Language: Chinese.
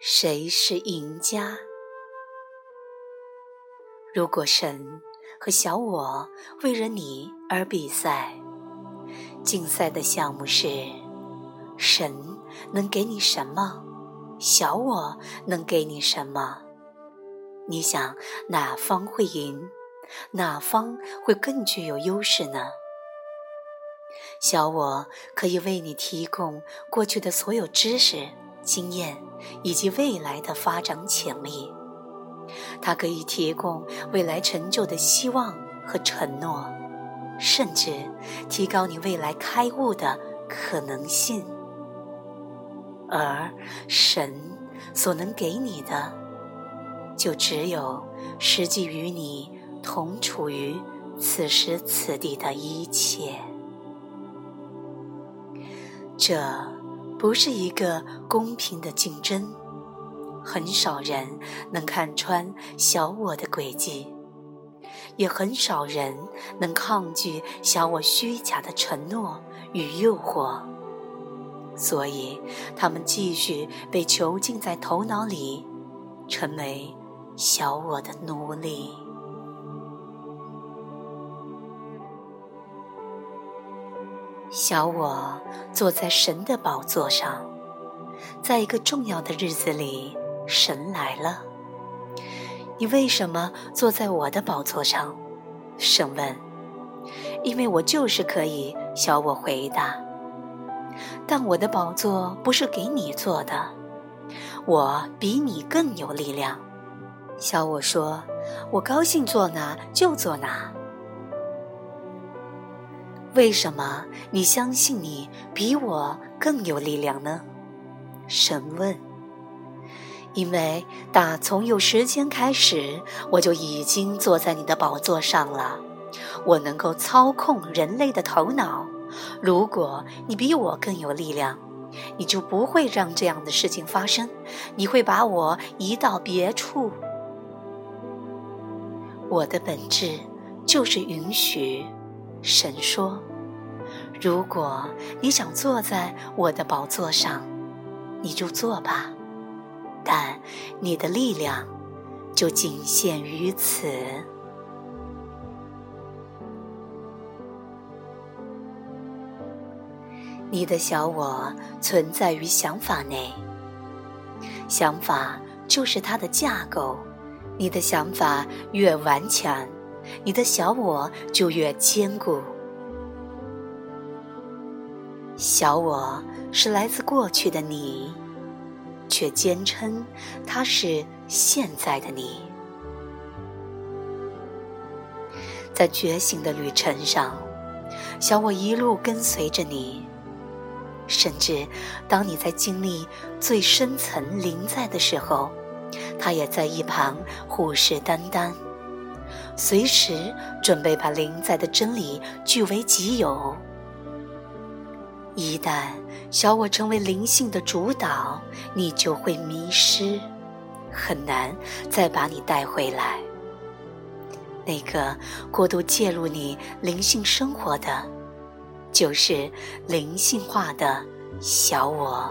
谁是赢家？如果神和小我为了你而比赛，竞赛的项目是神能给你什么，小我能给你什么？你想哪方会赢？哪方会更具有优势呢？小我可以为你提供过去的所有知识、经验以及未来的发展潜力，它可以提供未来成就的希望和承诺，甚至提高你未来开悟的可能性。而神所能给你的，就只有实际与你同处于此时此地的一切。这不是一个公平的竞争，很少人能看穿小我的诡计，也很少人能抗拒小我虚假的承诺与诱惑，所以他们继续被囚禁在头脑里，成为小我的奴隶。小我坐在神的宝座上，在一个重要的日子里，神来了。你为什么坐在我的宝座上？神问。因为我就是可以。小我回答。但我的宝座不是给你坐的，我比你更有力量。小我说：“我高兴坐哪就坐哪。”为什么你相信你比我更有力量呢？神问。因为打从有时间开始，我就已经坐在你的宝座上了。我能够操控人类的头脑。如果你比我更有力量，你就不会让这样的事情发生。你会把我移到别处。我的本质就是允许。神说：“如果你想坐在我的宝座上，你就坐吧。但你的力量就仅限于此。你的小我存在于想法内，想法就是它的架构。你的想法越顽强。”你的小我就越坚固。小我是来自过去的你，却坚称它是现在的你。在觉醒的旅程上，小我一路跟随着你，甚至当你在经历最深层临在的时候，他也在一旁虎视眈眈。随时准备把灵在的真理据为己有。一旦小我成为灵性的主导，你就会迷失，很难再把你带回来。那个过度介入你灵性生活的，就是灵性化的小我。